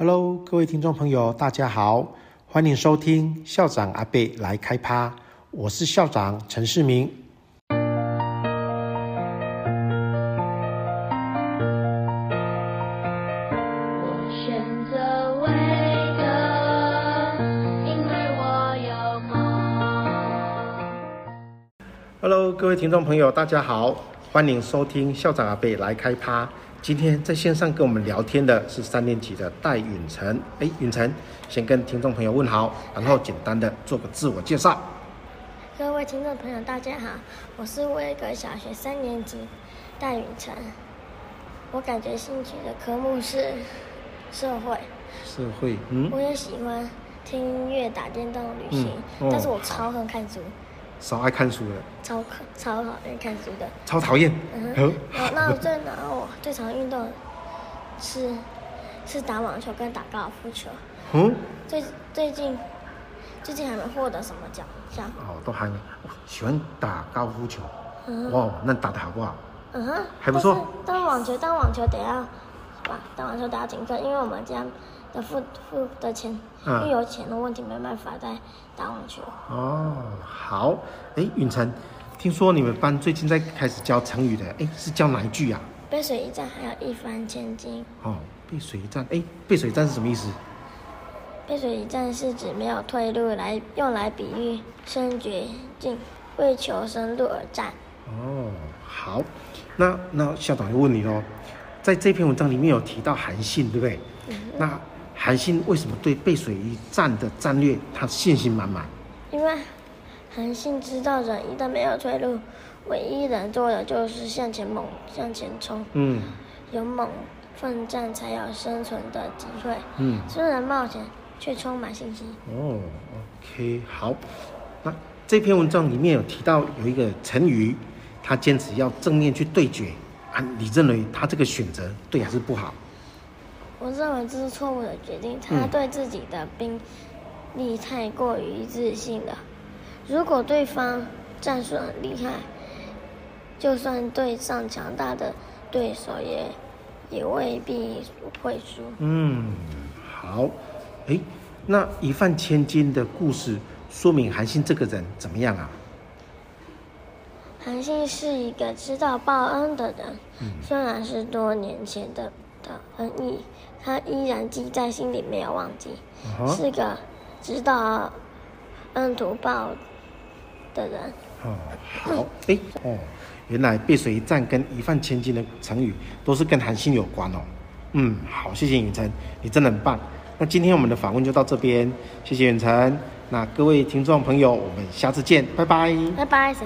Hello，各位听众朋友，大家好，欢迎收听校长阿贝来开趴，我是校长陈世明。我选择维德，因为我有梦。Hello，各位听众朋友，大家好，欢迎收听校长阿贝来开趴。今天在线上跟我们聊天的是三年级的戴允晨。哎，允晨，先跟听众朋友问好，然后简单的做个自我介绍。各位听众朋友，大家好，我是威格小学三年级戴允晨。我感觉兴趣的科目是社会。社会，嗯。我也喜欢听音乐、打电动、旅行，嗯哦、但是我超恨看书。少爱看书的，超超讨厌看书的，超讨厌。嗯哼，那我最然后我最常运动是是打网球跟打高尔夫球。嗯，最最近最近还没获得什么奖项。哦，都还没。喜欢打高尔夫球。嗯。哇，那你打得好不好？嗯哼，还不错。当网球当网球得要，吧？当网球得要谨慎，因为我们家。的付付的钱，因为有钱的问题没办法再打网球。哦，好，哎，允晨，听说你们班最近在开始教成语的，哎，是教哪一句啊？背水一战，还有一帆千金。哦，背水一战，哎，背水一战是什么意思？背水一战是指没有退路，来用来比喻深绝境，为求生路而战。哦，好，那那校长就问你喽，在这篇文章里面有提到韩信，对不对？嗯、那韩信为什么对背水一战的战略他信心满满？因为韩信知道人一旦没有退路，唯一能做的就是向前猛向前冲。嗯，勇猛奋战才有生存的机会。嗯，虽然冒险，却充满信心。哦，OK，好。那这篇文章里面有提到有一个成语，他坚持要正面去对决啊，你认为他这个选择对还是不好？我认为这是错误的决定。他对自己的兵力太过于自信了。如果对方战术很厉害，就算对上强大的对手也，也也未必会输。嗯，好。哎，那一饭千金的故事说明韩信这个人怎么样啊？韩信是一个知道报恩的人，嗯、虽然是多年前的的恩义。他依然记在心里，没有忘记，啊、是个知道恩图报的人。哦，好，哎，哦，原来背水一战跟一饭千金的成语都是跟韩信有关哦。嗯，好，谢谢允晨，你真的很棒。那今天我们的访问就到这边，谢谢允晨。那各位听众朋友，我们下次见，拜拜。拜拜，小